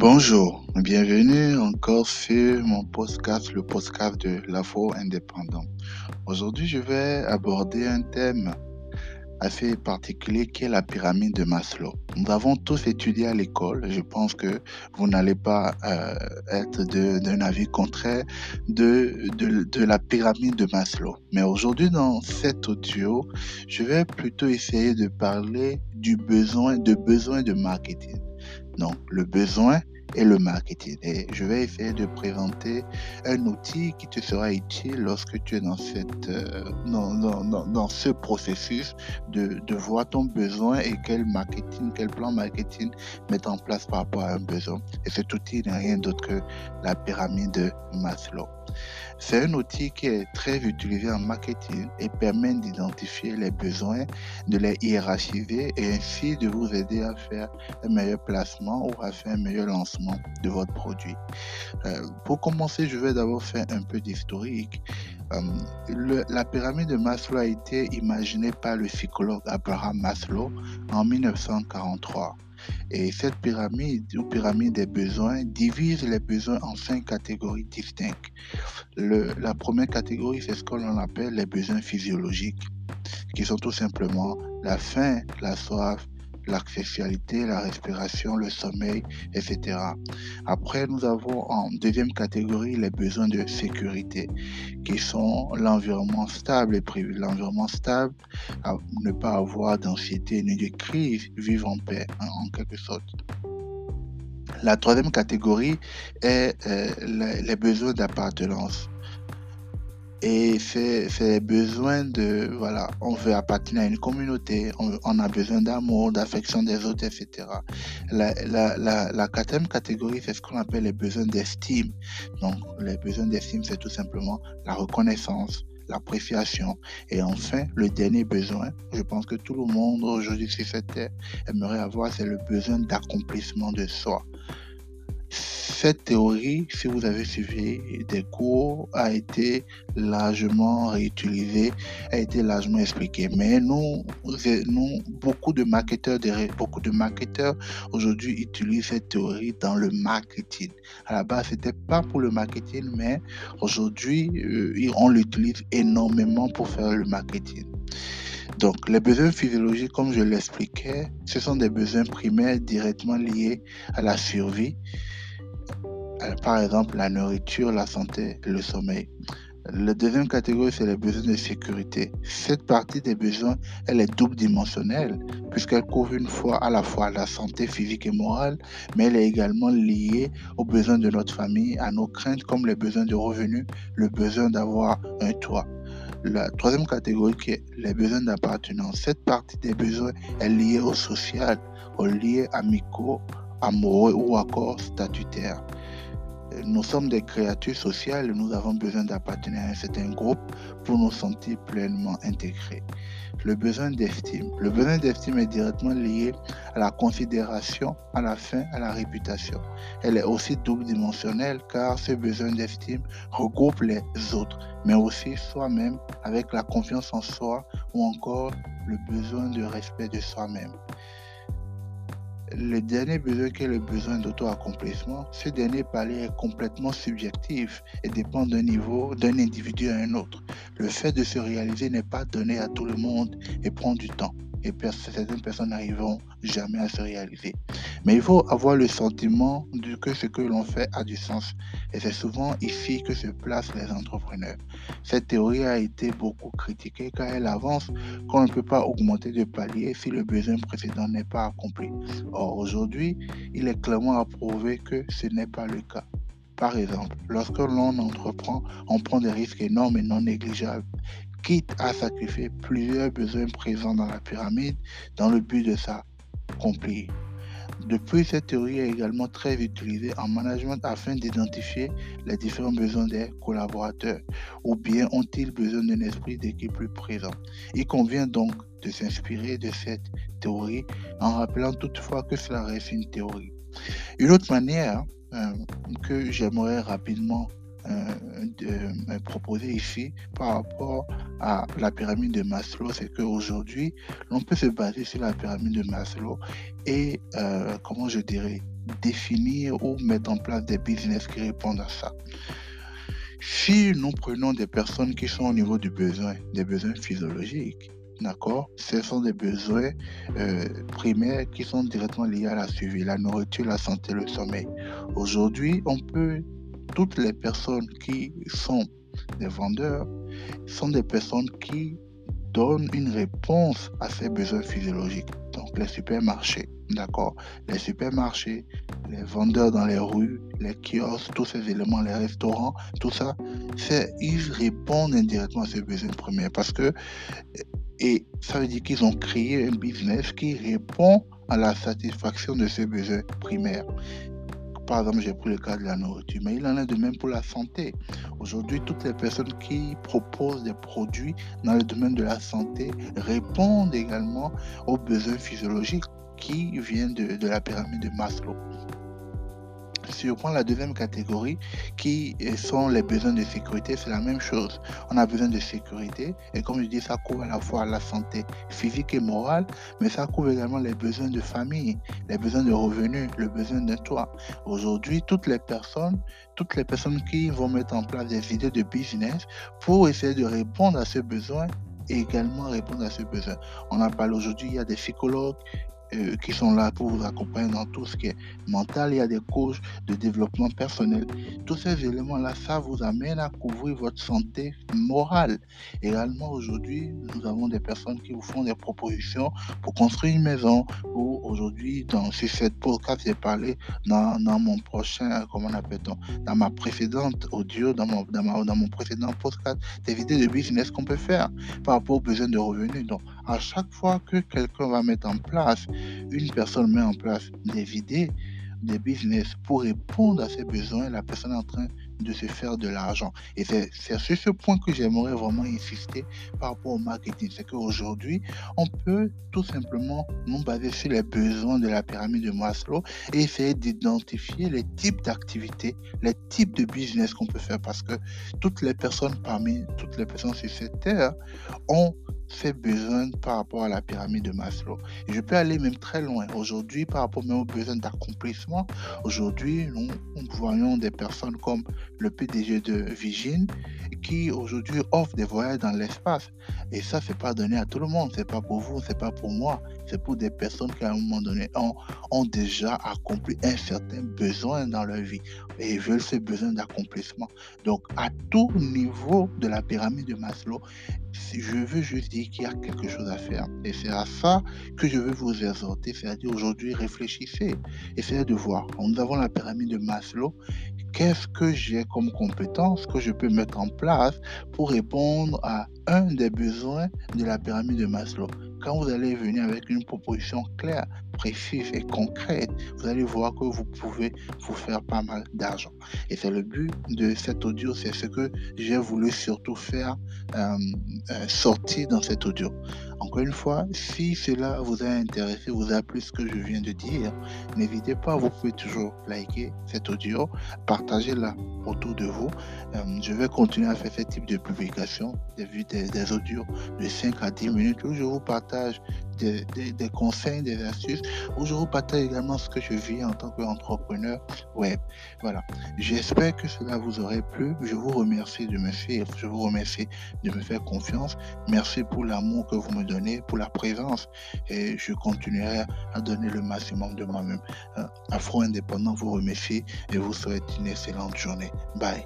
Bonjour, bienvenue encore sur mon podcast, le podcast de l'Afro Indépendant. Aujourd'hui, je vais aborder un thème assez particulier qui est la pyramide de Maslow. Nous avons tous étudié à l'école. Je pense que vous n'allez pas euh, être d'un avis contraire de, de, de, la pyramide de Maslow. Mais aujourd'hui, dans cet audio, je vais plutôt essayer de parler du besoin, de besoin de marketing. Donc, le besoin et le marketing. Et je vais essayer de présenter un outil qui te sera utile lorsque tu es dans, cette, euh, dans, dans, dans, ce processus de, de voir ton besoin et quel marketing, quel plan marketing mettre en place par rapport à un besoin. Et cet outil n'est rien d'autre que la pyramide de Maslow. C'est un outil qui est très utilisé en marketing et permet d'identifier les besoins, de les hiérarchiser et ainsi de vous aider à faire un meilleur placement ou à faire un meilleur lancement de votre produit. Euh, pour commencer, je vais d'abord faire un peu d'historique. Euh, la pyramide de Maslow a été imaginée par le psychologue Abraham Maslow en 1943. Et cette pyramide ou pyramide des besoins divise les besoins en cinq catégories distinctes. La première catégorie, c'est ce qu'on appelle les besoins physiologiques, qui sont tout simplement la faim, la soif, la sexualité, la respiration, le sommeil, etc. Après, nous avons en deuxième catégorie les besoins de sécurité, qui sont l'environnement stable et prévu. L'environnement stable, ne pas avoir d'anxiété ni de crise, vivre en paix, en, quelque sorte. La troisième catégorie est euh, les besoins d'appartenance. Et c'est besoin de, voilà, on veut appartenir à une communauté, on, a besoin d'amour, d'affection des autres, etc. La, la, la, la quatrième catégorie, c'est ce qu'on appelle les besoins d'estime. Donc, les besoins d'estime, c'est tout simplement la reconnaissance, l'appréciation. Et enfin, le dernier besoin, je pense que tout le monde aujourd'hui sur cette terre aimerait avoir, c'est le besoin d'accomplissement de soi. Cette théorie, si vous avez suivi des cours, a été largement réutilisée, a été largement expliquée. Mais nous, nous beaucoup de marketeurs, beaucoup de marketeurs aujourd'hui utilisent cette théorie dans le marketing. À la base, c'était pas pour le marketing, mais aujourd'hui, euh, on l'utilise énormément pour faire le marketing. Donc, les besoins physiologiques, comme je l'expliquais, ce sont des besoins primaires directement liés à la survie par exemple la nourriture, la santé, le sommeil. La deuxième catégorie, c'est les besoins de sécurité. Cette partie des besoins, elle est double dimensionnelle, puisqu'elle couvre une fois à la fois la santé physique et morale, mais elle est également liée aux besoins de notre famille, à nos craintes comme les besoins de revenus, le besoin d'avoir un toit. La troisième catégorie qui est les besoins d'appartenance. Cette partie des besoins est liée au social, aux liens amicaux, amoureux ou encore statutaires nous sommes des créatures sociales, nous avons besoin d'appartenir à un certain groupe pour nous sentir pleinement intégrés. Le besoin d'estime. Le besoin d'estime est directement lié à la considération, à la fin, à la réputation. Elle est aussi double dimensionnelle car ce besoin d'estime regroupe les autres, mais aussi soi-même avec la confiance en soi ou encore le besoin de respect de soi-même. Le dernier besoin qui est le besoin d'auto-accomplissement, ce dernier palier est complètement subjectif et dépend d'un niveau, d'un individu à un autre. Le fait de se réaliser n'est pas donné à tout le monde et prend du temps et certaines personnes n'arriveront jamais à se réaliser. Mais il faut avoir le sentiment que ce que l'on fait a du sens. Et c'est souvent ici que se placent les entrepreneurs. Cette théorie a été beaucoup critiquée car elle avance qu'on ne peut pas augmenter de palier si le besoin précédent n'est pas accompli. Or, aujourd'hui, il est clairement approuvé que ce n'est pas le cas. Par exemple, lorsque l'on entreprend, on prend des risques énormes et non négligeables quitte à sacrifier plusieurs besoins présents dans la pyramide dans le but de s'accomplir. Depuis, cette théorie est également très utilisée en management afin d'identifier les différents besoins des collaborateurs ou bien ont-ils besoin d'un esprit d'équipe plus présent. Il convient donc de s'inspirer de cette théorie en rappelant toutefois que cela reste une théorie. Une autre manière euh, que j'aimerais rapidement de, proposer ici par rapport à la pyramide de Maslow, c'est qu'aujourd'hui, l'on peut se baser sur la pyramide de Maslow et, euh, comment je dirais, définir ou mettre en place des business qui répondent à ça. Si nous prenons des personnes qui sont au niveau du besoin, des besoins physiologiques, d'accord, ce sont des besoins euh, primaires qui sont directement liés à la suivi, la nourriture, la santé, le sommeil. Aujourd'hui, on peut, toutes les personnes qui sont des vendeurs sont des personnes qui donnent une réponse à ces besoins physiologiques. Donc les supermarchés, d'accord? Les supermarchés, les vendeurs dans les rues, les kiosques, tous ces éléments, les restaurants, tout ça, ils répondent indirectement à ces besoins premiers parce que, et ça veut dire qu'ils ont créé un business qui répond à la satisfaction de ces besoins primaires par exemple, j'ai pris le cas de la nourriture, mais il en est de même pour la santé. Aujourd'hui, toutes les personnes qui proposent des produits dans le domaine de la santé répondent également aux besoins physiologiques qui viennent de, la pyramide de Maslow si je prends la deuxième catégorie, qui sont les besoins de sécurité, c'est la même chose. On a besoin de sécurité, et comme je dis, ça couvre à la fois la santé physique et morale, mais ça couvre également les besoins de famille, les besoins de revenus, le besoin de toit. Aujourd'hui, toutes les personnes, toutes les personnes qui vont mettre en place des idées de business pour essayer de répondre à ce besoin, également répondre à ce besoin. On en parle aujourd'hui, il y a des psychologues, euh, qui sont là pour vous accompagner dans tout ce qui est mental. Il y a des coachs de développement personnel. Tous ces éléments-là, ça vous amène à couvrir votre santé morale. Également, aujourd'hui, nous avons des personnes qui vous font des propositions pour construire une maison. Ou aujourd'hui, dans sur cette podcast, j'ai parlé dans, dans, mon prochain, comment on appelle-t-on, dans ma précédente audio, dans mon, dans, dans mon précédent podcast, des vidéos de business qu'on peut faire par rapport aux besoins de revenus. Donc, à chaque fois que quelqu'un va mettre en place une personne met en place des idées, des business pour répondre à ses besoins, la personne est en train de se faire de l'argent. Et c'est sur ce point que j'aimerais vraiment insister par rapport au marketing. C'est qu'aujourd'hui, on peut tout simplement nous baser sur les besoins de la pyramide de Maslow et essayer d'identifier les types d'activités, les types de business qu'on peut faire parce que toutes les personnes parmi toutes les personnes sur cette terre ont ses besoins par rapport à la pyramide de Maslow. Et je peux aller même très loin. Aujourd'hui, par rapport même aux besoins d'accomplissement, aujourd'hui, nous, voyons des personnes comme le PDG de Vigine qui aujourd'hui offre des voyages dans l'espace. Et ça, c'est pas donné à tout le monde. C'est pas pour vous, c'est pas pour moi. C'est pour des personnes qui, à un moment donné, ont, ont déjà accompli un certain besoin dans leur vie et veulent ce besoin d'accomplissement. Donc, à tout niveau de la pyramide de Maslow, je veux juste dire qu'il y a quelque chose à faire. Et c'est à ça que je veux vous exhorter, c'est-à-dire aujourd'hui, réfléchissez, essayez de voir. Nous avons la pyramide de Maslow. Qu'est-ce que j'ai comme compétence que je peux mettre en place pour répondre à un des besoins de la pyramide de Maslow? Quand vous allez venir avec une proposition claire, précise et concrète, vous allez voir que vous pouvez vous faire pas mal d'argent. Et c'est le but de cet audio, c'est ce que j'ai voulu surtout faire euh, euh, sortir dans cet audio. Encore une fois, si cela vous a intéressé, vous a plu ce que je viens de dire, n'hésitez pas, vous pouvez toujours liker cet audio, partagez-la autour de vous. Euh, je vais continuer à faire ce type de publication, des, des, des audios de 5 à 10 minutes où je vous partage des, des, conseils, des astuces, où je vous partage également ce que je vis en tant qu'entrepreneur web. Voilà. J'espère que cela vous aurait plu. Je vous remercie de me suivre. Je vous remercie de me faire confiance. Merci pour l'amour que vous me donnez, pour la présence. Et je continuerai à donner le maximum de moi-même. Euh, Afro Indépendant vous remercie et vous souhaite une excellente journée. Bye.